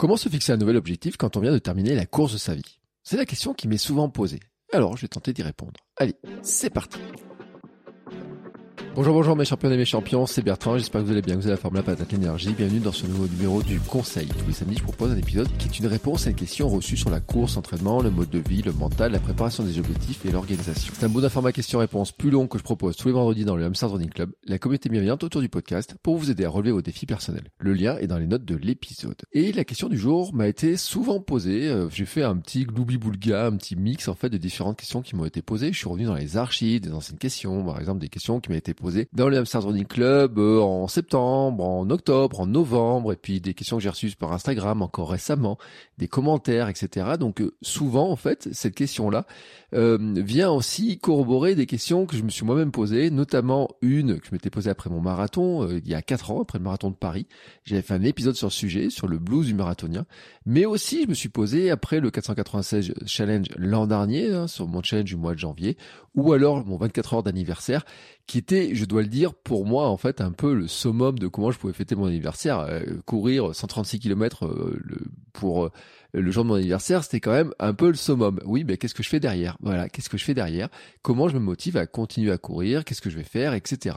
Comment se fixer un nouvel objectif quand on vient de terminer la course de sa vie? C'est la question qui m'est souvent posée. Alors, je vais tenter d'y répondre. Allez, c'est parti Bonjour, bonjour mes champions et mes champions, c'est Bertrand, j'espère que vous allez bien, vous avez la forme, la patate, l'énergie. Bienvenue dans ce nouveau numéro du Conseil. Tous les samedis, je propose un épisode qui est une réponse à une question reçue sur la course, entraînement, le mode de vie, le mental, la préparation des objectifs et l'organisation. C'est un bout d'informat question-réponse plus long que je propose tous les vendredis dans le Hamster Running Club, la communauté bienveillante autour du podcast pour vous aider à relever vos défis personnels. Le lien est dans les notes de l'épisode. Et la question du jour m'a été souvent posée, euh, j'ai fait un petit gloubi-boulga, un petit mix en fait de différentes questions qui m'ont été posées. Je suis revenu dans les archives des anciennes questions, par exemple des questions qui m'ont été posées dans le Hamster Running Club euh, en septembre, en octobre, en novembre, et puis des questions que j'ai reçues par Instagram encore récemment, des commentaires, etc. Donc euh, souvent, en fait, cette question-là euh, vient aussi corroborer des questions que je me suis moi-même posées, notamment une que je m'étais posée après mon marathon, il y a quatre ans, après le marathon de Paris. J'avais fait un épisode sur le sujet, sur le blues du marathonien, mais aussi je me suis posé après le 496 challenge l'an dernier, hein, sur mon challenge du mois de janvier, ou alors mon 24 heures d'anniversaire, qui était, je dois le dire, pour moi en fait un peu le summum de comment je pouvais fêter mon anniversaire. Euh, courir 136 km euh, pour euh, le jour de mon anniversaire, c'était quand même un peu le summum. Oui, mais qu'est-ce que je fais derrière? Voilà, qu'est-ce que je fais derrière? Comment je me motive à continuer à courir? Qu'est-ce que je vais faire, etc.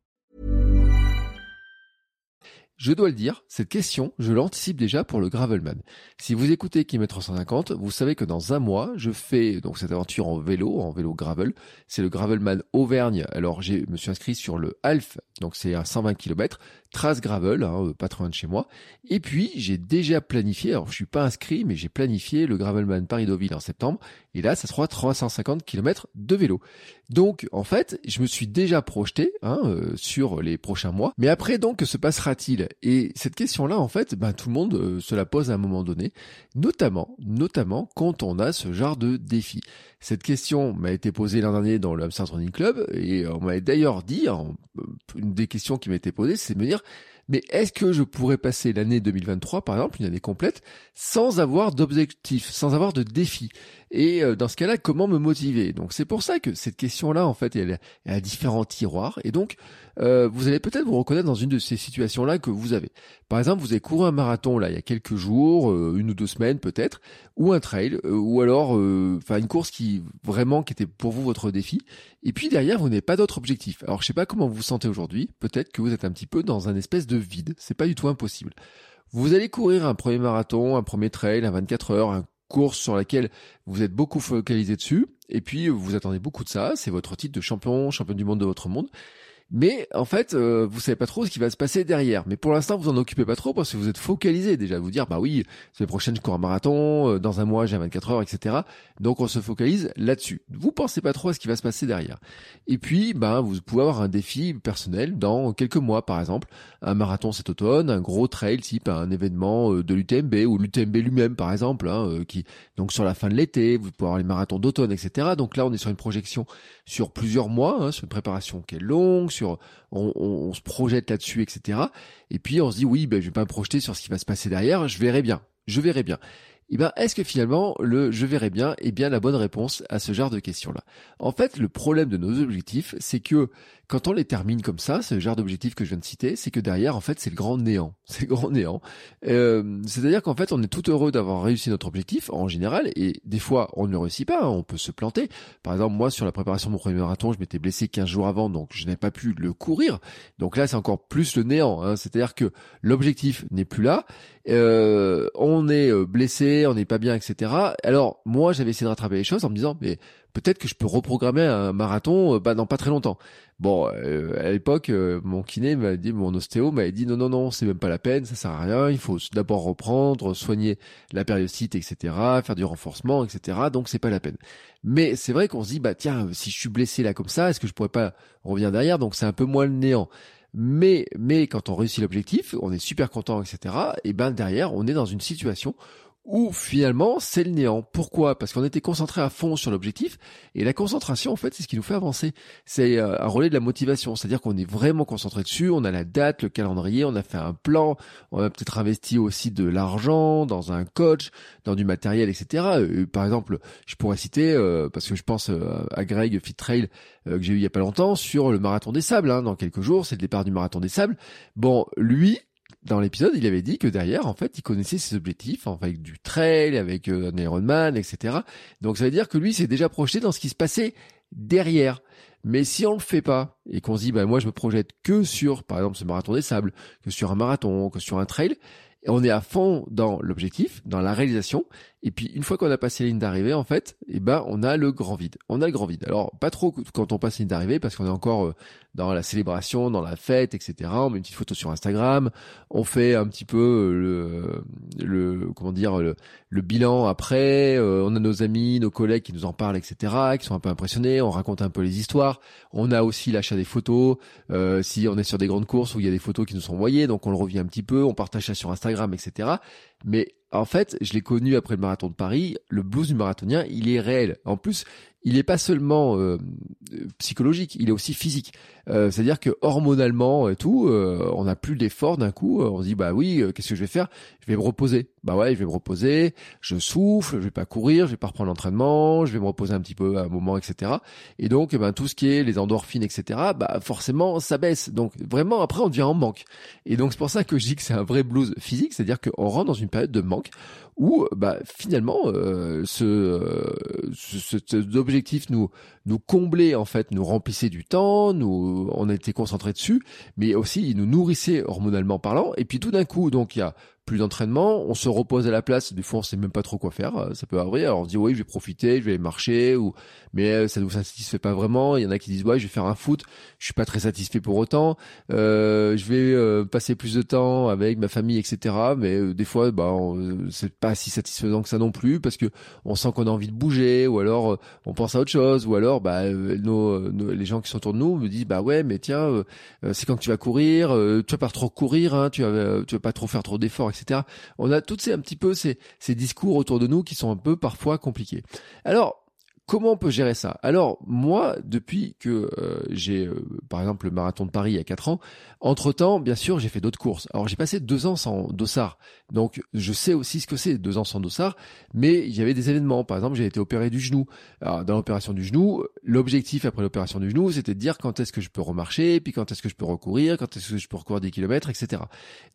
Je dois le dire, cette question, je l'anticipe déjà pour le Gravelman. Si vous écoutez Kilomètre 150, vous savez que dans un mois, je fais donc cette aventure en vélo, en vélo gravel. C'est le Gravelman Auvergne. Alors, je me suis inscrit sur le Half, donc c'est à 120 km, trace gravel, hein, euh, pas trop loin de chez moi. Et puis, j'ai déjà planifié, alors je suis pas inscrit, mais j'ai planifié le Gravelman Paris-Deauville en septembre. Et là, ça sera 350 km de vélo. Donc, en fait, je me suis déjà projeté hein, euh, sur les prochains mois. Mais après, donc, que se passera-t-il? Et cette question-là, en fait, ben, tout le monde euh, se la pose à un moment donné, notamment, notamment quand on a ce genre de défi. Cette question m'a été posée l'an dernier dans le Hamster Running Club et on m'a d'ailleurs dit, une des questions qui m'a été posée, c'est de me dire, mais est-ce que je pourrais passer l'année 2023, par exemple, une année complète, sans avoir d'objectif, sans avoir de défi Et euh, dans ce cas-là, comment me motiver? Donc c'est pour ça que cette question-là, en fait, elle, a différents tiroirs. Et donc, euh, vous allez peut-être vous reconnaître dans une de ces situations-là que vous avez. Par exemple, vous avez couru un marathon là il y a quelques jours, euh, une ou deux semaines peut-être, ou un trail, ou alors, enfin une course qui vraiment qui était pour vous votre défi. Et puis derrière, vous n'avez pas d'autre objectif. Alors je sais pas comment vous vous sentez aujourd'hui. Peut-être que vous êtes un petit peu dans un espèce de vide. C'est pas du tout impossible. Vous allez courir un premier marathon, un premier trail, un 24 heures, une course sur laquelle vous êtes beaucoup focalisé dessus. Et puis vous attendez beaucoup de ça. C'est votre titre de champion, champion du monde de votre monde. Mais en fait, euh, vous savez pas trop ce qui va se passer derrière. Mais pour l'instant, vous en occupez pas trop parce que vous êtes focalisé déjà. Vous dire, bah oui, semaine prochaine je cours un marathon, euh, dans un mois j'ai 24 heures, etc. Donc on se focalise là-dessus. Vous pensez pas trop à ce qui va se passer derrière. Et puis, bah vous pouvez avoir un défi personnel dans quelques mois, par exemple, un marathon cet automne, un gros trail type un événement euh, de l'UTMB ou l'UTMB lui-même, par exemple, hein, euh, qui donc sur la fin de l'été, vous pouvez avoir les marathons d'automne, etc. Donc là, on est sur une projection sur plusieurs mois, hein, sur une préparation qui est longue on, se projette là-dessus, etc. Et puis on se dit oui, ben je vais pas me projeter sur ce qui va se passer derrière, je verrai bien, je verrai bien. Eh ben, est-ce que finalement le je verrai bien est bien la bonne réponse à ce genre de questions-là? En fait, le problème de nos objectifs, c'est que quand on les termine comme ça, ce genre d'objectif que je viens de citer, c'est que derrière, en fait, c'est le grand néant. C'est le grand néant. Euh, C'est-à-dire qu'en fait, on est tout heureux d'avoir réussi notre objectif en général, et des fois, on ne réussit pas, hein, on peut se planter. Par exemple, moi, sur la préparation de mon premier marathon, je m'étais blessé 15 jours avant, donc je n'ai pas pu le courir. Donc là, c'est encore plus le néant. Hein. C'est-à-dire que l'objectif n'est plus là, euh, on est euh, blessé, on n'est pas bien, etc. Alors, moi, j'avais essayé de rattraper les choses en me disant, mais peut-être que je peux reprogrammer un marathon euh, bah, dans pas très longtemps. Bon, euh, à l'époque, euh, mon kiné m'a dit, mon ostéo m'a dit non, non, non, c'est même pas la peine, ça sert à rien. Il faut d'abord reprendre, soigner la périostite, etc., faire du renforcement, etc. Donc c'est pas la peine. Mais c'est vrai qu'on se dit, bah tiens, si je suis blessé là comme ça, est-ce que je pourrais pas revenir derrière? Donc c'est un peu moins le néant. Mais, mais quand on réussit l'objectif, on est super content, etc. Et ben derrière, on est dans une situation ou finalement c'est le néant. Pourquoi? Parce qu'on était concentré à fond sur l'objectif et la concentration en fait c'est ce qui nous fait avancer. C'est euh, un relais de la motivation, c'est-à-dire qu'on est vraiment concentré dessus, on a la date, le calendrier, on a fait un plan, on a peut-être investi aussi de l'argent dans un coach, dans du matériel, etc. Euh, par exemple, je pourrais citer euh, parce que je pense à Greg Fitrail que j'ai eu il y a pas longtemps sur le marathon des sables. Hein, dans quelques jours, c'est le départ du marathon des sables. Bon, lui, dans l'épisode, il avait dit que derrière, en fait, il connaissait ses objectifs, avec du trail, avec euh, un Ironman, etc. Donc ça veut dire que lui s'est déjà projeté dans ce qui se passait derrière. Mais si on le fait pas et qu'on se dit, bah moi je me projette que sur, par exemple, ce marathon des sables, que sur un marathon, que sur un trail, on est à fond dans l'objectif, dans la réalisation, et puis une fois qu'on a passé la ligne d'arrivée, en fait, eh ben on a le grand vide. On a le grand vide. Alors pas trop quand on passe la ligne d'arrivée parce qu'on est encore euh, dans la célébration, dans la fête, etc. On met une petite photo sur Instagram, on fait un petit peu euh, le, le comment dire le, le bilan après. Euh, on a nos amis, nos collègues qui nous en parlent, etc. Qui sont un peu impressionnés. On raconte un peu les histoires. On a aussi l'achat des photos. si on est sur des grandes courses où il y a des photos qui nous sont envoyées, donc on le revient un petit peu. On partage ça sur Instagram, etc. Mais en fait, je l'ai connu après le marathon de Paris. Le blues du marathonien, il est réel. En plus, il n'est pas seulement euh, psychologique, il est aussi physique. Euh, c'est-à-dire que hormonalement et tout, euh, on n'a plus d'effort d'un coup. On se dit bah oui, qu'est-ce que je vais faire? Je vais me reposer. Bah ouais, je vais me reposer. Je souffle, je vais pas courir, je vais pas reprendre l'entraînement, je vais me reposer un petit peu à un moment, etc. Et donc, eh ben tout ce qui est les endorphines, etc. Bah forcément, ça baisse. Donc vraiment, après, on devient en manque. Et donc c'est pour ça que je dis que c'est un vrai blues physique, c'est-à-dire qu'on rentre dans une période de manque où bah finalement euh, ce, ce, cet objectif nous nous comblait en fait, nous remplissait du temps, nous on était concentré dessus, mais aussi il nous nourrissait hormonalement parlant. Et puis tout d'un coup, donc il y a plus d'entraînement, on se repose à la place, des fois on sait même pas trop quoi faire, euh, ça peut arriver, alors on se dit oui je vais profiter, je vais marcher, ou mais euh, ça nous satisfait pas vraiment, il y en a qui disent ouais je vais faire un foot, je suis pas très satisfait pour autant, euh, je vais euh, passer plus de temps avec ma famille etc, mais des fois bah c'est pas si satisfaisant que ça non plus, parce que on sent qu'on a envie de bouger, ou alors on pense à autre chose, ou alors bah nos, les gens qui sont autour de nous me disent bah ouais mais tiens c'est quand tu vas courir, tu vas pas trop courir, hein, tu vas tu vas pas trop faire trop d'efforts etc. On a toutes ces un petit peu ces, ces discours autour de nous qui sont un peu parfois compliqués. Alors Comment on peut gérer ça? Alors moi, depuis que euh, j'ai, euh, par exemple, le marathon de Paris il y a 4 ans, entre-temps, bien sûr, j'ai fait d'autres courses. Alors j'ai passé deux ans sans dossard, donc je sais aussi ce que c'est, deux ans sans dossard, mais il y avait des événements. Par exemple, j'ai été opéré du genou. Alors dans l'opération du genou, l'objectif après l'opération du genou, c'était de dire quand est-ce que je peux remarcher, puis quand est-ce que je peux recourir, quand est-ce que je peux recourir des kilomètres, etc.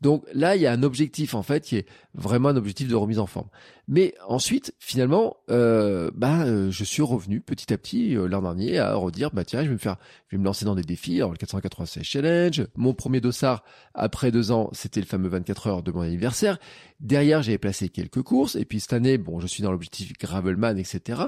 Donc là, il y a un objectif en fait qui est vraiment un objectif de remise en forme. Mais ensuite, finalement, euh, bah, je suis revenu petit à petit euh, l'an dernier à redire bah tiens je vais me faire je vais me lancer dans des défis. Alors le 496 challenge mon premier dossard après deux ans c'était le fameux 24 heures de mon anniversaire. Derrière j'avais placé quelques courses et puis cette année bon je suis dans l'objectif gravelman etc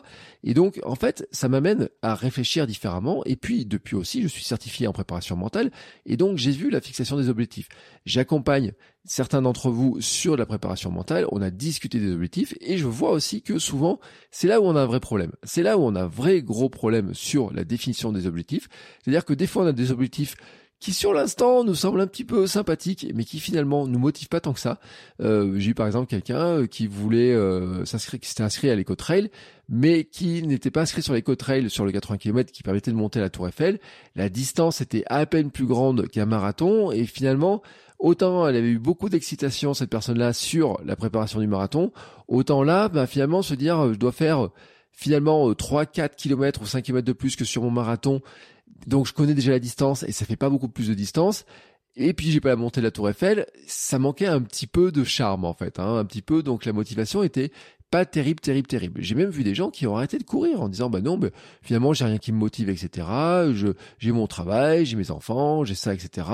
et donc en fait ça m'amène à réfléchir différemment et puis depuis aussi je suis certifié en préparation mentale et donc j'ai vu la fixation des objectifs. J'accompagne certains d'entre vous sur la préparation mentale, on a discuté des objectifs et je vois aussi que souvent c'est là où on a un vrai problème. C'est là où on a un vrai gros problème sur la définition des objectifs. C'est-à-dire que des fois on a des objectifs qui sur l'instant nous semblent un petit peu sympathiques, mais qui finalement nous motivent pas tant que ça. Euh, j'ai eu par exemple quelqu'un euh, qui voulait euh, s'inscrire, qui s'était inscrit à l'éco-trail, mais qui n'était pas inscrit sur l'éco-trail sur le 80 km qui permettait de monter la Tour Eiffel. La distance était à peine plus grande qu'un marathon, et finalement Autant elle avait eu beaucoup d'excitation, cette personne-là, sur la préparation du marathon, autant là, bah, finalement, se dire, euh, je dois faire euh, finalement 3, 4 km ou 5 km de plus que sur mon marathon. Donc je connais déjà la distance et ça fait pas beaucoup plus de distance. Et puis j'ai pas la montée de la Tour Eiffel, ça manquait un petit peu de charme en fait, hein, un petit peu. Donc la motivation était pas terrible, terrible, terrible. J'ai même vu des gens qui ont arrêté de courir en disant bah non, mais finalement j'ai rien qui me motive, etc. Je j'ai mon travail, j'ai mes enfants, j'ai ça, etc.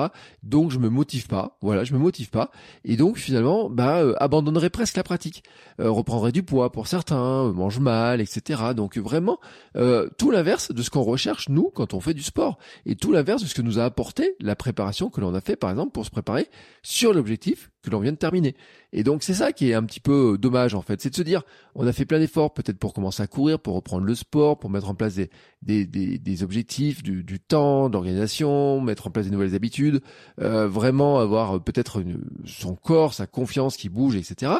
Donc je me motive pas. Voilà, je me motive pas. Et donc finalement, bah euh, abandonnerai presque la pratique, euh, reprendrai du poids pour certains, euh, mange mal, etc. Donc vraiment euh, tout l'inverse de ce qu'on recherche nous quand on fait du sport et tout l'inverse de ce que nous a apporté la préparation que l'on a fait par exemple pour se préparer sur l'objectif que l'on vient de terminer. Et donc c'est ça qui est un petit peu dommage en fait, c'est de se dire on a fait plein d'efforts peut-être pour commencer à courir, pour reprendre le sport, pour mettre en place des, des, des, des objectifs, du, du temps, d'organisation, mettre en place des nouvelles habitudes, euh, vraiment avoir peut-être son corps, sa confiance qui bouge, etc.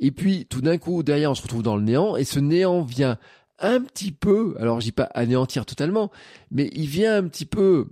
Et puis tout d'un coup derrière on se retrouve dans le néant et ce néant vient un petit peu, alors je dis pas anéantir totalement, mais il vient un petit peu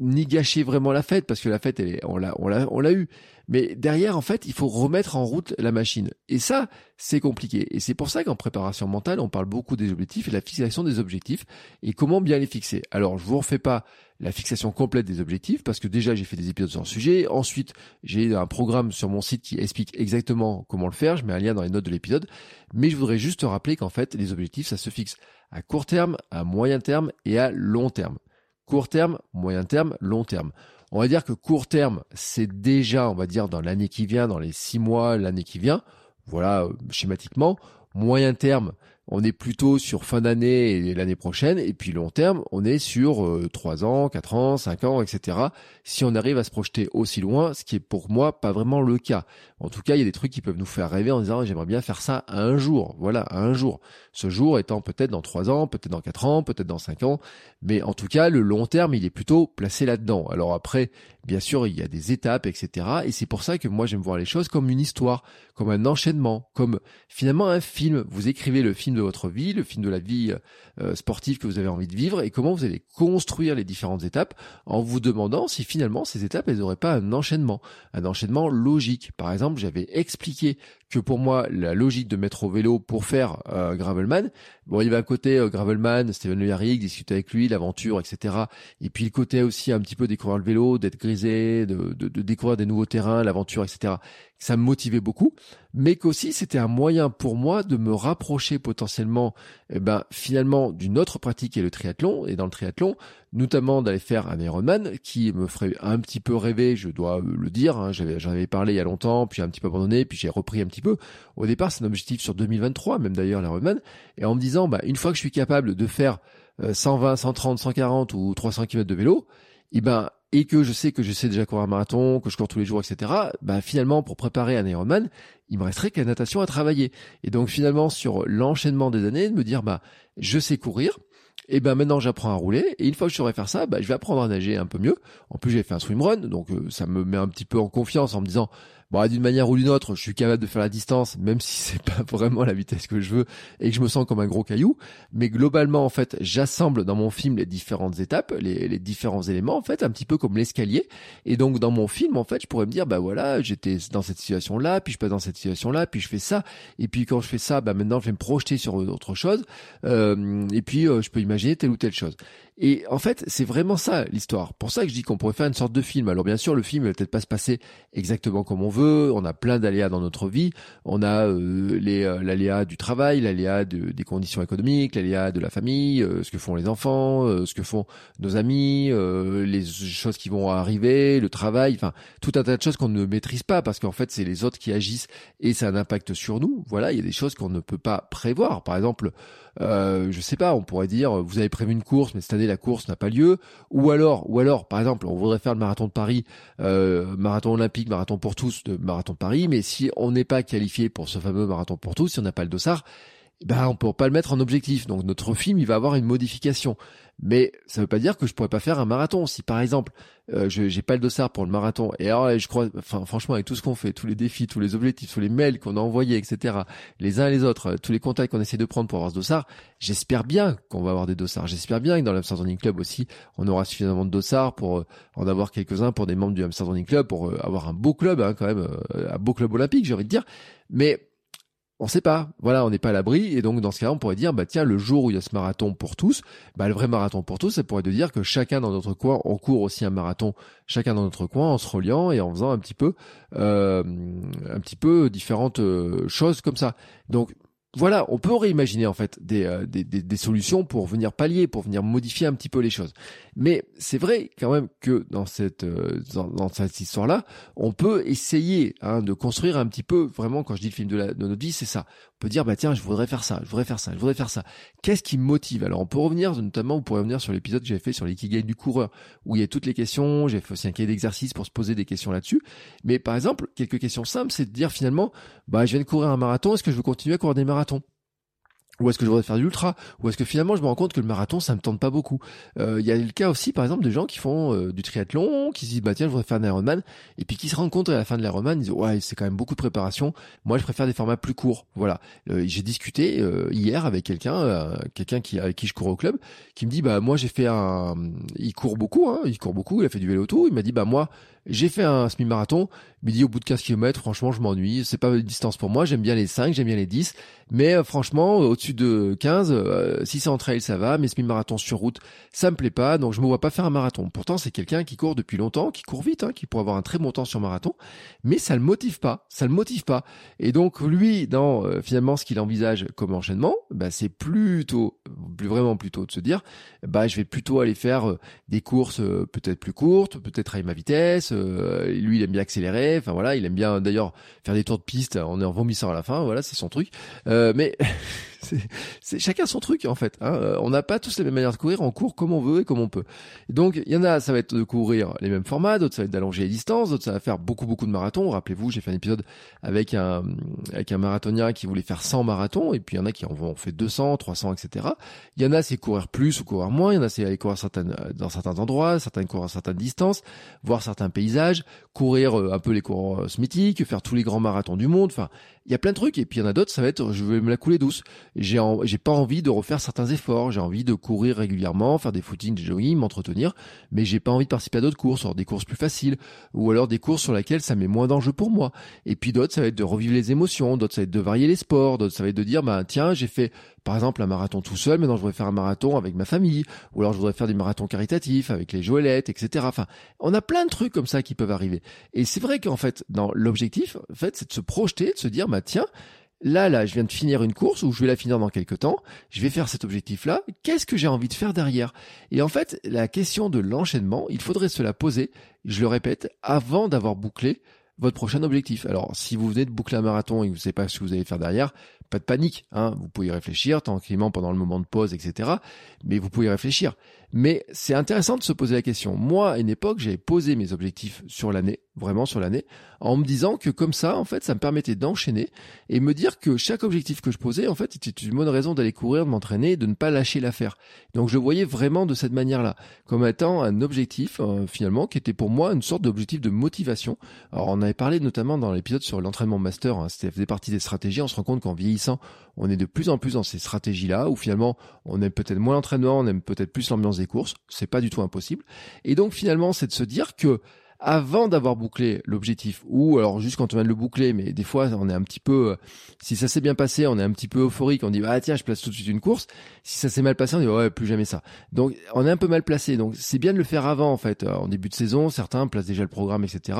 ni gâcher vraiment la fête parce que la fête elle est, on l'a on l'a on l'a eu. Mais derrière en fait il faut remettre en route la machine. Et ça c'est compliqué. Et c'est pour ça qu'en préparation mentale on parle beaucoup des objectifs et la fixation des objectifs. Et comment bien les fixer? Alors je vous refais pas la fixation complète des objectifs parce que déjà j'ai fait des épisodes sur le sujet. Ensuite j'ai un programme sur mon site qui explique exactement comment le faire. Je mets un lien dans les notes de l'épisode. Mais je voudrais juste rappeler qu'en fait les objectifs ça se fixe à court terme à moyen terme et à long terme Court terme, moyen terme, long terme. On va dire que court terme, c'est déjà, on va dire, dans l'année qui vient, dans les six mois, l'année qui vient. Voilà, euh, schématiquement. Moyen terme, on est plutôt sur fin d'année et l'année prochaine, et puis long terme, on est sur euh, 3 ans, 4 ans, 5 ans, etc. Si on arrive à se projeter aussi loin, ce qui est pour moi pas vraiment le cas. En tout cas, il y a des trucs qui peuvent nous faire rêver en disant j'aimerais bien faire ça un jour, voilà, un jour. Ce jour étant peut-être dans 3 ans, peut-être dans 4 ans, peut-être dans 5 ans, mais en tout cas, le long terme, il est plutôt placé là-dedans. Alors après, bien sûr, il y a des étapes, etc. Et c'est pour ça que moi j'aime voir les choses comme une histoire, comme un enchaînement, comme finalement un film. Vous écrivez le film de votre vie, le film de la vie euh, sportive que vous avez envie de vivre et comment vous allez construire les différentes étapes en vous demandant si finalement ces étapes elles n'auraient pas un enchaînement, un enchaînement logique. Par exemple, j'avais expliqué que pour moi la logique de mettre au vélo pour faire euh, Gravelman, bon il va à côté euh, Gravelman, Steven Le Yarrick, discuter avec lui, l'aventure, etc. Et puis le côté aussi un petit peu découvrir le vélo, d'être grisé, de, de, de découvrir des nouveaux terrains, l'aventure, etc ça me motivait beaucoup, mais qu'aussi c'était un moyen pour moi de me rapprocher potentiellement, eh ben finalement d'une autre pratique qui est le triathlon. Et dans le triathlon, notamment d'aller faire un Ironman qui me ferait un petit peu rêver, je dois le dire. Hein, j'avais j'en avais parlé il y a longtemps, puis un petit peu abandonné, puis j'ai repris un petit peu. Au départ, c'est un objectif sur 2023, même d'ailleurs l'Ironman, et en me disant, bah une fois que je suis capable de faire 120, 130, 140 ou 300 km de vélo, eh ben et que je sais que je sais déjà courir un marathon, que je cours tous les jours, etc. Bah finalement, pour préparer un Ironman, il me resterait que la natation à travailler. Et donc finalement, sur l'enchaînement des années, de me dire, bah je sais courir, et ben maintenant j'apprends à rouler et une fois que je saurai faire ça, bah, je vais apprendre à nager un peu mieux. En plus j'ai fait un swimrun, donc euh, ça me met un petit peu en confiance en me disant bon d'une manière ou d'une autre, je suis capable de faire la distance, même si c'est pas vraiment la vitesse que je veux et que je me sens comme un gros caillou. Mais globalement en fait, j'assemble dans mon film les différentes étapes, les, les différents éléments en fait, un petit peu comme l'escalier. Et donc dans mon film en fait, je pourrais me dire bah voilà, j'étais dans cette situation là, puis je passe dans cette situation là, puis je fais ça, et puis quand je fais ça, bah maintenant je vais me projeter sur autre chose, euh, et puis euh, je peux imaginer telle ou telle chose. Et en fait, c'est vraiment ça l'histoire. Pour ça que je dis qu'on pourrait faire une sorte de film. Alors bien sûr, le film va peut-être pas se passer exactement comme on veut. On a plein d'aléas dans notre vie. On a euh, les euh, l'aléa du travail, l'aléa de, des conditions économiques, l'aléa de la famille, euh, ce que font les enfants, euh, ce que font nos amis, les choses qui vont arriver, le travail, enfin tout un tas de choses qu'on ne maîtrise pas parce qu'en fait c'est les autres qui agissent et ça a un impact sur nous. Voilà, il y a des choses qu'on ne peut pas prévoir. Par exemple, euh, je sais pas, on pourrait dire, vous avez prévu une course, mais cette année la course n'a pas lieu. Ou alors, ou alors, par exemple, on voudrait faire le marathon de Paris, euh, marathon olympique, marathon pour tous, de marathon de Paris, mais si on n'est pas qualifié pour ce fameux marathon pour tous, si on n'a pas le dossard, ben on peut pas le mettre en objectif. Donc notre film, il va avoir une modification. Mais ça veut pas dire que je pourrais pas faire un marathon. Si par exemple, euh, je j'ai pas le dossard pour le marathon, et alors je crois, enfin franchement avec tout ce qu'on fait, tous les défis, tous les objectifs, tous les mails qu'on a envoyés, etc., les uns et les autres, tous les contacts qu'on essaie de prendre pour avoir ce dossard, j'espère bien qu'on va avoir des dossards. J'espère bien que dans l'Amsterdam Club aussi, on aura suffisamment de dossards pour euh, en avoir quelques-uns pour des membres du Amsterdam Club, pour euh, avoir un beau club hein, quand même, un beau club olympique, j'ai envie de dire. Mais on sait pas. Voilà, on n'est pas à l'abri. Et donc, dans ce cas, on pourrait dire, bah, tiens, le jour où il y a ce marathon pour tous, bah, le vrai marathon pour tous, ça pourrait de dire que chacun dans notre coin, on court aussi un marathon, chacun dans notre coin, en se reliant et en faisant un petit peu, euh, un petit peu différentes euh, choses comme ça. Donc, voilà, on peut réimaginer en fait des, des, des, des, solutions pour venir pallier, pour venir modifier un petit peu les choses. Mais c'est vrai quand même que dans cette dans, dans, cette histoire-là, on peut essayer hein, de construire un petit peu vraiment. Quand je dis le film de, la, de notre vie, c'est ça. On peut dire bah tiens, je voudrais faire ça, je voudrais faire ça, je voudrais faire ça. Qu'est-ce qui me motive? Alors on peut revenir notamment, vous pourrez revenir sur l'épisode que j'avais fait sur l'ikigai du coureur, où il y a toutes les questions. J'ai fait aussi un cahier d'exercice pour se poser des questions là-dessus. Mais par exemple, quelques questions simples, c'est de dire finalement, bah je viens de courir un marathon, est-ce que je veux continuer à courir des marathons? Ou est-ce que je voudrais faire du ultra Ou est-ce que finalement je me rends compte que le marathon ça me tente pas beaucoup? Euh, Il y a le cas aussi par exemple de gens qui font euh, du triathlon, qui se disent bah tiens je voudrais faire un Ironman et puis qui se rendent compte à la fin de l'Ironman ils disent ouais c'est quand même beaucoup de préparation. Moi je préfère des formats plus courts. Voilà. Euh, j'ai discuté hier avec quelqu'un, quelqu'un qui avec qui je cours au club, qui me dit bah moi j'ai fait un, il court beaucoup, hein, il court beaucoup, il a fait du vélo tout. Il m'a dit bah moi j'ai fait un semi-marathon, me dit au bout de 15 km, franchement, je m'ennuie, c'est pas une distance pour moi, j'aime bien les 5, j'aime bien les 10, mais euh, franchement, au-dessus de 15, euh, si c'est en trail, ça va, mais semi-marathon sur route, ça me plaît pas, donc je me vois pas faire un marathon. Pourtant, c'est quelqu'un qui court depuis longtemps, qui court vite, hein, qui pourrait avoir un très bon temps sur marathon, mais ça le motive pas, ça le motive pas. Et donc, lui, dans euh, finalement ce qu'il envisage comme enchaînement, bah, c'est plutôt, plus vraiment plutôt de se dire, bah, je vais plutôt aller faire des courses peut-être plus courtes, peut-être à ma vitesse, euh, lui, il aime bien accélérer. Enfin voilà, il aime bien d'ailleurs faire des tours de piste en, en vomissant à la fin. Voilà, c'est son truc. Euh, mais c'est chacun son truc en fait. Hein. Euh, on n'a pas tous les mêmes manières de courir. On court comme on veut et comme on peut. donc il y en a, ça va être de courir les mêmes formats, d'autres ça va être d'allonger les distances, d'autres ça va faire beaucoup beaucoup de marathons. Rappelez-vous, j'ai fait un épisode avec un avec un marathonien qui voulait faire 100 marathons et puis il y en a qui en ont fait 200, 300, etc. Il y en a c'est courir plus ou courir moins. Il y en a c'est aller courir certaines dans certains endroits, certains courir à certaines distances, voir certains paysages, courir euh, un peu les coureurs mythiques, faire tous les grands marathons du monde. Enfin, il y a plein de trucs et puis il y en a d'autres ça va être je vais me la couler douce. J'ai j'ai pas envie de refaire certains efforts. J'ai envie de courir régulièrement faire des footings des jogging m'entretenir mais j'ai pas envie de participer à d'autres courses alors des courses plus faciles ou alors des courses sur lesquelles ça met moins d'enjeux pour moi. Et puis d'autres ça va être de revivre les émotions d'autres ça va être de varier les sports d'autres ça va être de dire bah tiens j'ai fait par exemple un marathon tout seul, maintenant je voudrais faire un marathon avec ma famille, ou alors je voudrais faire des marathons caritatifs avec les Joëlettes, etc. Enfin, on a plein de trucs comme ça qui peuvent arriver. Et c'est vrai qu'en fait, dans l'objectif, en fait, c'est de se projeter, de se dire, bah tiens, là, là, je viens de finir une course ou je vais la finir dans quelques temps. Je vais faire cet objectif-là. Qu'est-ce que j'ai envie de faire derrière? Et en fait, la question de l'enchaînement, il faudrait se la poser. Je le répète, avant d'avoir bouclé votre prochain objectif. Alors, si vous venez de boucler un marathon et que vous ne savez pas ce que vous allez faire derrière, pas de panique. Hein. Vous pouvez y réfléchir tranquillement pendant le moment de pause, etc. Mais vous pouvez y réfléchir. Mais c'est intéressant de se poser la question. Moi, à une époque, j'avais posé mes objectifs sur l'année, vraiment sur l'année, en me disant que comme ça, en fait, ça me permettait d'enchaîner et me dire que chaque objectif que je posais, en fait, était une bonne raison d'aller courir, de m'entraîner, de ne pas lâcher l'affaire. Donc, je voyais vraiment de cette manière-là, comme étant un objectif, euh, finalement, qui était pour moi une sorte d'objectif de motivation. Alors, on avait parlé notamment dans l'épisode sur l'entraînement master, hein, c'était faisait partie des stratégies. On se rend compte qu'en vieillissant, on est de plus en plus dans ces stratégies-là, où finalement, on aime peut-être moins l'entraînement, on aime peut-être plus l'ambiance des courses. C'est pas du tout impossible. Et donc, finalement, c'est de se dire que avant d'avoir bouclé l'objectif, ou alors juste quand on vient de le boucler, mais des fois on est un petit peu, euh, si ça s'est bien passé, on est un petit peu euphorique, on dit ah tiens je place tout de suite une course. Si ça s'est mal passé, on dit ouais plus jamais ça. Donc on est un peu mal placé. Donc c'est bien de le faire avant en fait, euh, en début de saison, certains placent déjà le programme etc.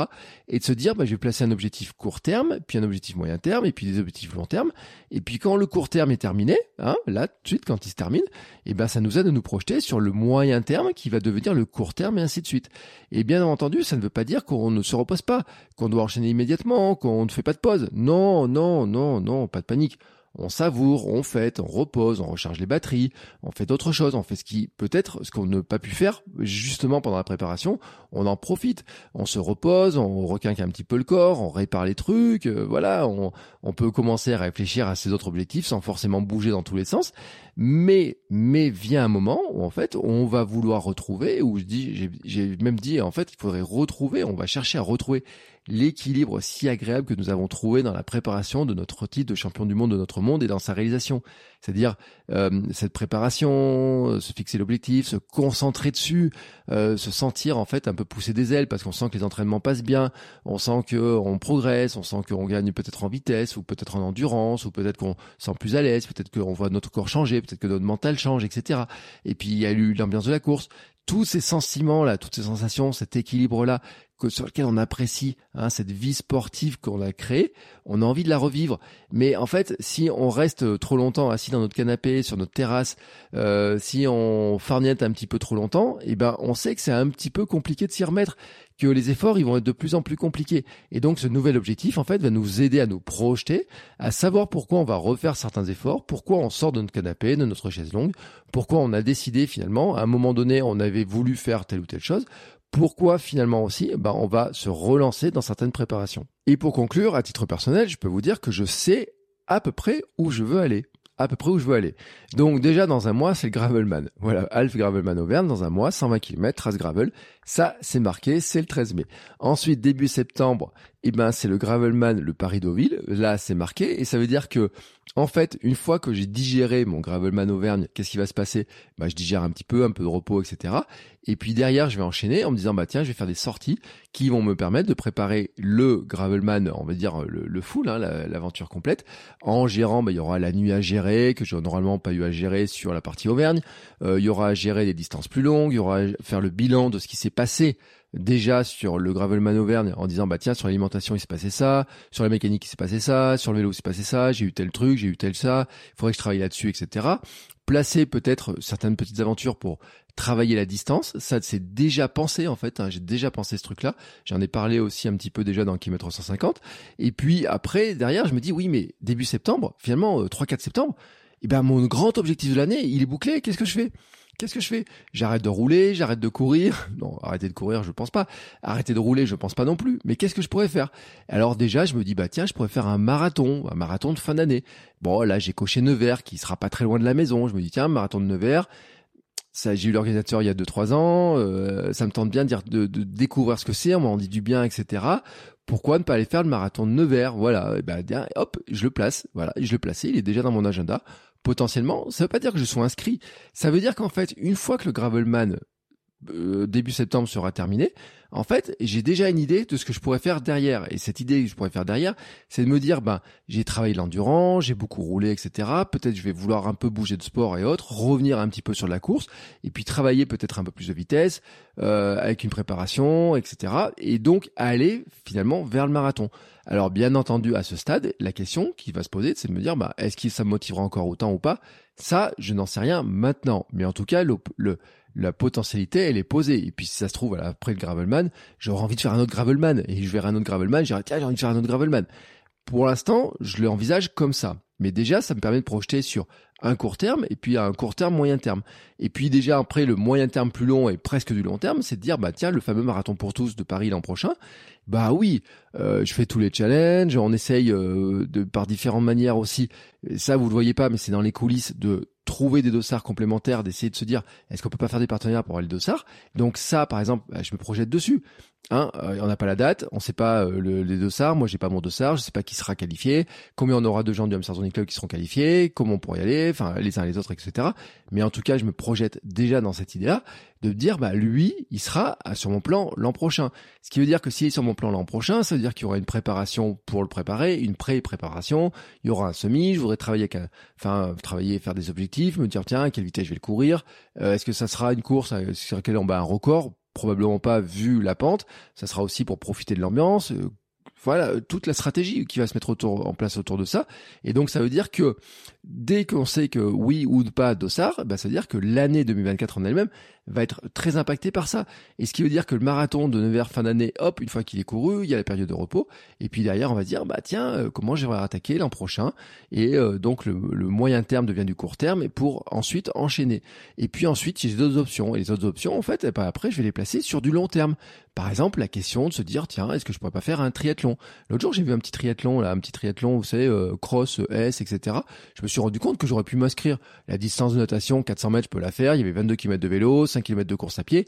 Et de se dire bah je vais placer un objectif court terme, puis un objectif moyen terme, et puis des objectifs long terme. Et puis quand le court terme est terminé, hein, là tout de suite quand il se termine, et eh ben ça nous aide à nous projeter sur le moyen terme qui va devenir le court terme et ainsi de suite. Et bien entendu ça ne veut pas dire qu'on ne se repose pas, qu'on doit enchaîner immédiatement, qu'on ne fait pas de pause. Non, non, non, non, pas de panique. On savoure, on fête, on repose, on recharge les batteries, on fait d'autres choses, on fait ce qui peut-être ce qu'on n'a pas pu faire justement pendant la préparation, on en profite, on se repose, on requinque un petit peu le corps, on répare les trucs, euh, voilà, on, on, peut commencer à réfléchir à ses autres objectifs sans forcément bouger dans tous les sens, mais mais vient un moment où en fait on va vouloir retrouver, ou je dis, j'ai même dit en fait il faudrait retrouver, on va chercher à retrouver l'équilibre si agréable que nous avons trouvé dans la préparation de notre titre de champion du monde de notre monde et dans sa réalisation. C'est-à-dire euh, cette préparation, euh, se fixer l'objectif, se concentrer dessus, euh, se sentir en fait un peu pousser des ailes parce qu'on sent que les entraînements passent bien, on sent que on progresse, on sent qu'on gagne peut-être en vitesse ou peut-être en endurance ou peut-être qu'on sent plus à l'aise, peut-être qu'on voit notre corps changer, peut-être que notre mental change, etc. Et puis il y a eu l'ambiance de la course tous ces sentiments là, toutes ces sensations, cet équilibre là sur lequel on apprécie hein, cette vie sportive qu'on a créée, on a envie de la revivre. Mais en fait, si on reste trop longtemps assis dans notre canapé, sur notre terrasse, euh, si on farniette un petit peu trop longtemps, eh ben on sait que c'est un petit peu compliqué de s'y remettre, que les efforts ils vont être de plus en plus compliqués. Et donc ce nouvel objectif en fait va nous aider à nous projeter, à savoir pourquoi on va refaire certains efforts, pourquoi on sort de notre canapé, de notre chaise longue, pourquoi on a décidé finalement à un moment donné on avait voulu faire telle ou telle chose pourquoi finalement aussi ben, on va se relancer dans certaines préparations? Et pour conclure, à titre personnel, je peux vous dire que je sais à peu près où je veux aller à peu près où je veux aller. Donc déjà dans un mois, c'est le Gravelman. Voilà, Alf Gravelman Auvergne, dans un mois, 120 km, trace gravel. Ça, c'est marqué, c'est le 13 mai. Ensuite, début septembre, eh ben, c'est le Gravelman, le Paris-Deauville. Là, c'est marqué. Et ça veut dire que, en fait, une fois que j'ai digéré mon Gravelman Auvergne, qu'est-ce qui va se passer? Bah, je digère un petit peu, un peu de repos, etc. Et puis derrière, je vais enchaîner en me disant, bah, tiens, je vais faire des sorties qui vont me permettre de préparer le Gravelman, on va dire, le, full, hein, l'aventure complète. En gérant, bah, il y aura la nuit à gérer, que j'ai normalement pas eu à gérer sur la partie Auvergne. Euh, il y aura à gérer des distances plus longues. Il y aura à faire le bilan de ce qui s'est passé déjà sur le Gravelman Auvergne en disant bah tiens sur l'alimentation il s'est passé ça, sur la mécanique il s'est passé ça, sur le vélo il s'est passé ça, j'ai eu tel truc, j'ai eu tel ça, il faudrait que je travaille là-dessus, etc. Placer peut-être certaines petites aventures pour travailler la distance, ça c'est déjà pensé en fait, hein. j'ai déjà pensé ce truc-là, j'en ai parlé aussi un petit peu déjà dans Kilomètre 150, et puis après derrière je me dis oui mais début septembre, finalement 3-4 euh, septembre, eh ben mon grand objectif de l'année il est bouclé, qu'est-ce que je fais? Qu'est-ce que je fais? J'arrête de rouler, j'arrête de courir. Non, arrêter de courir, je pense pas. Arrêter de rouler, je pense pas non plus. Mais qu'est-ce que je pourrais faire? Alors déjà, je me dis bah tiens, je pourrais faire un marathon, un marathon de fin d'année. Bon, là, j'ai coché Nevers qui sera pas très loin de la maison. Je me dis tiens, marathon de Nevers. Ça, j'ai eu l'organisateur il y a 2-3 ans. Euh, ça me tente bien de, dire, de, de découvrir ce que c'est. On m'en dit du bien, etc. Pourquoi ne pas aller faire le marathon de Nevers? Voilà, et ben, hop, je le place. Voilà, je le place. Il est déjà dans mon agenda potentiellement, ça veut pas dire que je sois inscrit. Ça veut dire qu'en fait, une fois que le Gravelman euh, début septembre sera terminé, en fait, j'ai déjà une idée de ce que je pourrais faire derrière. Et cette idée que je pourrais faire derrière, c'est de me dire, ben, j'ai travaillé l'endurance, j'ai beaucoup roulé, etc. Peut-être je vais vouloir un peu bouger de sport et autres, revenir un petit peu sur la course, et puis travailler peut-être un peu plus de vitesse, euh, avec une préparation, etc. Et donc aller finalement vers le marathon. Alors bien entendu, à ce stade, la question qui va se poser, c'est de me dire, bah, est-ce que ça me motivera encore autant ou pas? Ça, je n'en sais rien maintenant. Mais en tout cas, le, la potentialité, elle est posée. Et puis si ça se trouve, après le Gravelman, j'aurai envie de faire un autre Gravelman. Et je verrai un autre Gravelman, je dirai, tiens, j'ai envie de faire un autre Gravelman. Pour l'instant, je l'envisage comme ça. Mais déjà, ça me permet de projeter sur un court terme et puis un court terme, moyen terme. Et puis déjà après le moyen terme plus long et presque du long terme, c'est de dire bah tiens le fameux marathon pour tous de Paris l'an prochain. Bah oui, euh, je fais tous les challenges, on essaye euh, de par différentes manières aussi. ça vous le voyez pas, mais c'est dans les coulisses de trouver des dossards complémentaires, d'essayer de se dire est-ce qu'on peut pas faire des partenariats pour avoir les dossards? Donc ça, par exemple, bah, je me projette dessus. Hein, euh, on n'a pas la date, on sait pas euh, le, les dossards. Moi, j'ai pas mon dossard, je sais pas qui sera qualifié, combien on aura de gens du Hamster Club qui seront qualifiés, comment on pourrait y aller, enfin les uns les autres, etc. Mais en tout cas, je me projette déjà dans cette idée-là de dire, bah lui, il sera sur mon plan l'an prochain. Ce qui veut dire que s'il est sur mon plan l'an prochain, ça veut dire qu'il y aura une préparation pour le préparer, une pré-préparation, il y aura un semi. Je voudrais travailler, avec enfin travailler, faire des objectifs, me dire tiens, à quelle vitesse je vais le courir. Euh, est-ce que ça sera une course sur laquelle on bat un record? Probablement pas vu la pente. Ça sera aussi pour profiter de l'ambiance. Euh, voilà euh, toute la stratégie qui va se mettre en place autour de ça. Et donc ça veut dire que dès qu'on sait que oui ou pas Dossard, bah ça veut dire que l'année 2024 en elle-même va être très impactée par ça. Et ce qui veut dire que le marathon de Nevers fin d'année, hop, une fois qu'il est couru, il y a la période de repos. Et puis derrière, on va dire, bah tiens, euh, comment j'aimerais attaquer l'an prochain? Et donc le, le, moyen terme devient du court terme et pour ensuite enchaîner. Et puis ensuite, j'ai d'autres options. Et les autres options, en fait, bah, après, je vais les placer sur du long terme. Par exemple, la question de se dire, tiens, est-ce que je pourrais pas faire un triathlon? L'autre jour, j'ai vu un petit triathlon, là, un petit triathlon, vous savez, euh, cross, S, etc. Je me suis rendu compte que j'aurais pu m'inscrire. La distance de natation, 400 mètres, je peux la faire. Il y avait 22 km de vélo, 5 km de course à pied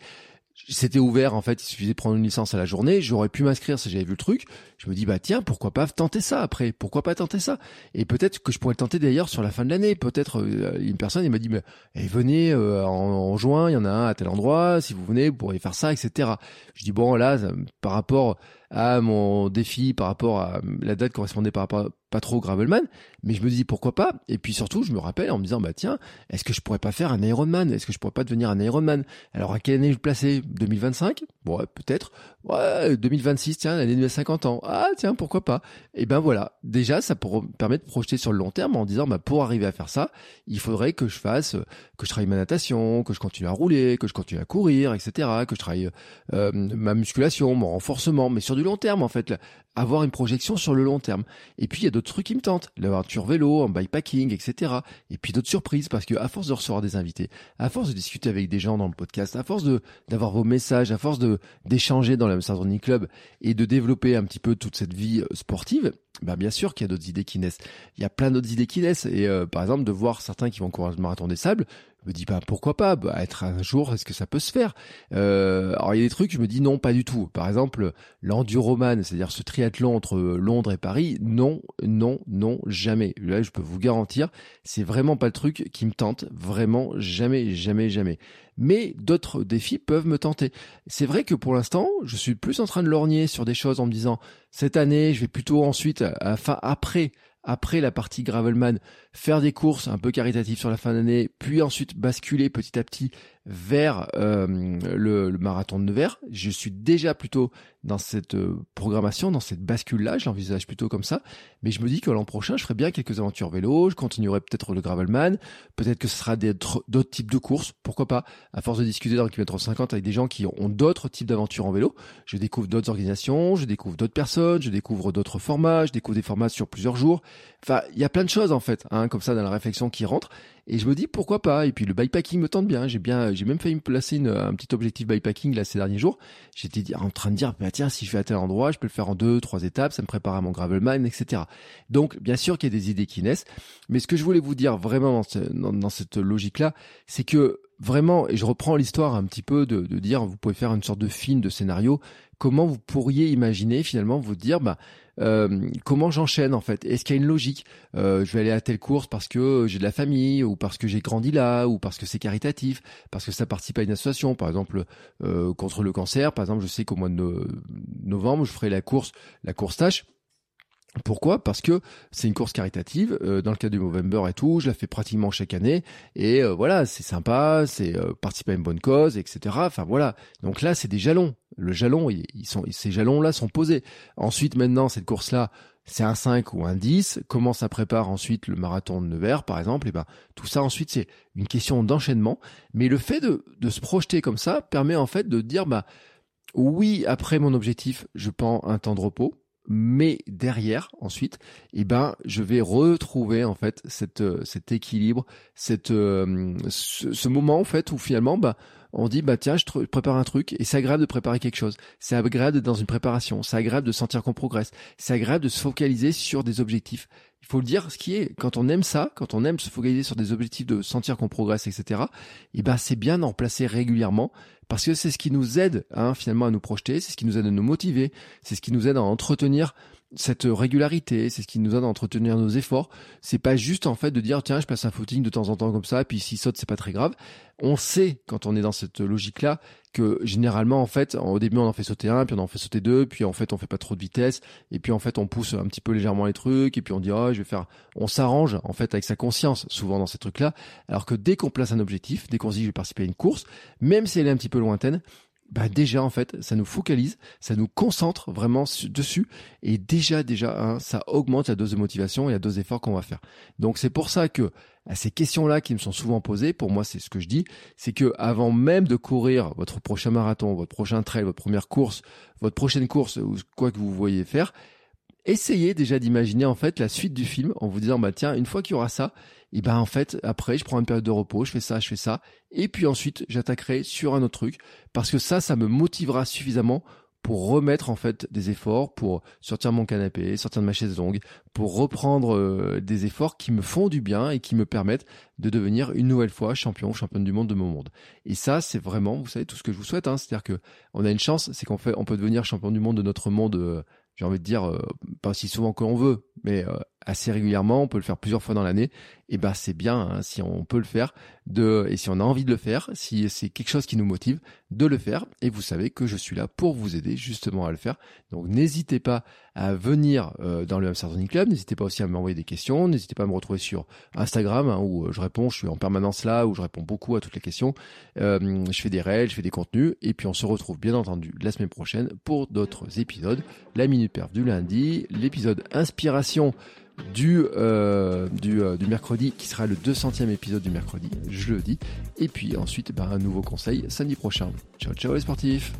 c'était ouvert en fait, il suffisait de prendre une licence à la journée, j'aurais pu m'inscrire si j'avais vu le truc. Je me dis bah tiens, pourquoi pas tenter ça après? Pourquoi pas tenter ça? Et peut-être que je pourrais tenter d'ailleurs sur la fin de l'année. Peut-être euh, une personne il m'a dit mais eh, venez euh, en, juin, il y en a un à tel endroit, si vous venez, vous pourriez faire ça, etc. Je dis bon là par rapport à mon défi, par rapport à la date correspondait par rapport trop gravelman, mais je me dis pourquoi pas. Et puis surtout, je me rappelle en me disant bah tiens, est-ce que je pourrais pas faire un Ironman? Est-ce que je pourrais pas devenir un Ironman? Alors à quelle année je le placer 2025 Bon, ouais, peut-être. Ouais, 2026, tiens, l'année de 50 ans. Ah tiens, pourquoi pas? Et ben voilà, déjà ça permet de projeter sur le long terme en disant bah pour arriver à faire ça, il faudrait que je fasse, que je travaille ma natation, que je continue à rouler, que je continue à courir, etc., que je travaille euh, ma musculation, mon renforcement, mais sur du long terme en fait, avoir une projection sur le long terme. Et puis il y a d'autres trucs qui me tentent, l'aventure vélo, en bikepacking, etc. Et puis d'autres surprises parce que à force de recevoir des invités, à force de discuter avec des gens dans le podcast, à force de d'avoir vos messages, à force de d'échanger dans la Running Club et de développer un petit peu toute cette vie euh, sportive, bah bien sûr qu'il y a d'autres idées qui naissent. Il y a plein d'autres idées qui naissent et euh, par exemple de voir certains qui vont courir le marathon des sables, me dis bah pourquoi pas bah, être un jour est-ce que ça peut se faire? Euh, alors il y a des trucs je me dis non pas du tout. Par exemple l'enduroman c'est-à-dire ce triathlon entre Londres et Paris non non non jamais. Là je peux vous garantir c'est vraiment pas le truc qui me tente vraiment jamais jamais jamais. Mais d'autres défis peuvent me tenter. C'est vrai que pour l'instant, je suis plus en train de lorgner sur des choses en me disant cette année, je vais plutôt ensuite, à, fin, après après la partie Gravelman, faire des courses un peu caritatives sur la fin d'année, puis ensuite basculer petit à petit vers euh, le, marathon de Nevers. Je suis déjà plutôt dans cette euh, programmation, dans cette bascule-là, je l'envisage plutôt comme ça. Mais je me dis que l'an prochain, je ferai bien quelques aventures vélo, je continuerai peut-être le gravelman, peut-être que ce sera d'autres types de courses, pourquoi pas. À force de discuter dans le kilomètre 50 avec des gens qui ont d'autres types d'aventures en vélo, je découvre d'autres organisations, je découvre d'autres personnes, je découvre d'autres formats, je découvre des formats sur plusieurs jours. Enfin, il y a plein de choses en fait, hein, comme ça dans la réflexion qui rentre. Et je me dis pourquoi pas? Et puis le bikepacking me tente bien. J'ai bien, j'ai même failli me placer un petit objectif bikepacking là ces derniers jours. J'étais en train de dire, bah tiens, si je fais à tel endroit, je peux le faire en deux, trois étapes. Ça me prépare à mon gravelman, etc. Donc bien sûr qu'il y a des idées qui naissent. Mais ce que je voulais vous dire vraiment dans, dans, cette logique là, c'est que vraiment, et je reprends l'histoire un petit peu de, de dire, vous pouvez faire une sorte de film, de scénario. Comment vous pourriez imaginer finalement vous dire, bah euh, comment j'enchaîne en fait? Est-ce qu'il y a une logique? Euh, Je vais aller à telle course parce que j'ai de la famille ou parce que j'ai grandi là ou parce que c'est caritatif, parce que ça participe à une association, par exemple euh, contre le cancer. Par exemple, je sais qu'au mois de novembre, je ferai la course, la course tâche pourquoi? Parce que c'est une course caritative, euh, dans le cas du Movember et tout, je la fais pratiquement chaque année, et euh, voilà, c'est sympa, c'est euh, participer à une bonne cause, etc. Enfin voilà, donc là c'est des jalons. Le jalon, ils ces jalons-là sont posés. Ensuite, maintenant, cette course-là, c'est un 5 ou un 10. Comment ça prépare ensuite le marathon de Nevers, par exemple? Et eh ben tout ça ensuite c'est une question d'enchaînement. Mais le fait de, de se projeter comme ça permet en fait de dire bah oui, après mon objectif, je prends un temps de repos mais derrière ensuite eh ben je vais retrouver en fait cette euh, cet équilibre cette euh, ce, moment en fait où finalement bah on dit bah tiens je prépare un truc et c'est agréable de préparer quelque chose. C'est agréable d'être dans une préparation. C'est agréable de sentir qu'on progresse. C'est agréable de se focaliser sur des objectifs il faut le dire ce qui est quand on aime ça quand on aime se focaliser sur des objectifs de sentir qu'on progresse etc et ben c'est bien d'en placer régulièrement parce que c'est ce qui nous aide hein, finalement à nous projeter, c'est ce qui nous aide à nous motiver, c'est ce qui nous aide à entretenir cette régularité, c'est ce qui nous aide à entretenir nos efforts. C'est pas juste en fait de dire tiens je passe un footing de temps en temps comme ça, puis s'il saute c'est pas très grave. On sait quand on est dans cette logique là que généralement en fait au début on en fait sauter un, puis on en fait sauter deux, puis en fait on fait pas trop de vitesse, et puis en fait on pousse un petit peu légèrement les trucs, et puis on dit oh je vais faire, on s'arrange en fait avec sa conscience souvent dans ces trucs là. Alors que dès qu'on place un objectif, dès qu'on se dit je vais participer à une course, même si elle est un petit peu lointaine, bah déjà en fait ça nous focalise, ça nous concentre vraiment dessus et déjà déjà hein, ça augmente la dose de motivation et la dose d'effort qu'on va faire. Donc c'est pour ça que à ces questions-là qui me sont souvent posées, pour moi c'est ce que je dis, c'est que avant même de courir votre prochain marathon, votre prochain trail, votre première course, votre prochaine course ou quoi que vous voyez faire, essayez déjà d'imaginer en fait la suite du film en vous disant bah tiens une fois qu'il y aura ça et ben en fait après je prends une période de repos je fais ça je fais ça et puis ensuite j'attaquerai sur un autre truc parce que ça ça me motivera suffisamment pour remettre en fait des efforts pour sortir mon canapé sortir de ma chaise longue pour reprendre euh, des efforts qui me font du bien et qui me permettent de devenir une nouvelle fois champion ou championne du monde de mon monde. Et ça c'est vraiment vous savez tout ce que je vous souhaite hein, c'est à dire que on a une chance c'est qu'on fait on peut devenir champion du monde de notre monde euh, j'ai envie de dire, euh, pas si souvent que l'on veut, mais euh, assez régulièrement, on peut le faire plusieurs fois dans l'année. Et ben c'est bien hein, si on peut le faire et si on a envie de le faire, si c'est quelque chose qui nous motive, de le faire. Et vous savez que je suis là pour vous aider justement à le faire. Donc n'hésitez pas à venir euh, dans le Hamster Club, n'hésitez pas aussi à m'envoyer des questions, n'hésitez pas à me retrouver sur Instagram hein, où je réponds, je suis en permanence là, où je réponds beaucoup à toutes les questions. Euh, je fais des réels, je fais des contenus, et puis on se retrouve bien entendu la semaine prochaine pour d'autres épisodes. La Minute Perf du lundi, l'épisode Inspiration du, euh, du, euh, du, mercredi, qui sera le 200e épisode du mercredi, je le dis. Et puis ensuite, ben, un nouveau conseil samedi prochain. Ciao, ciao les sportifs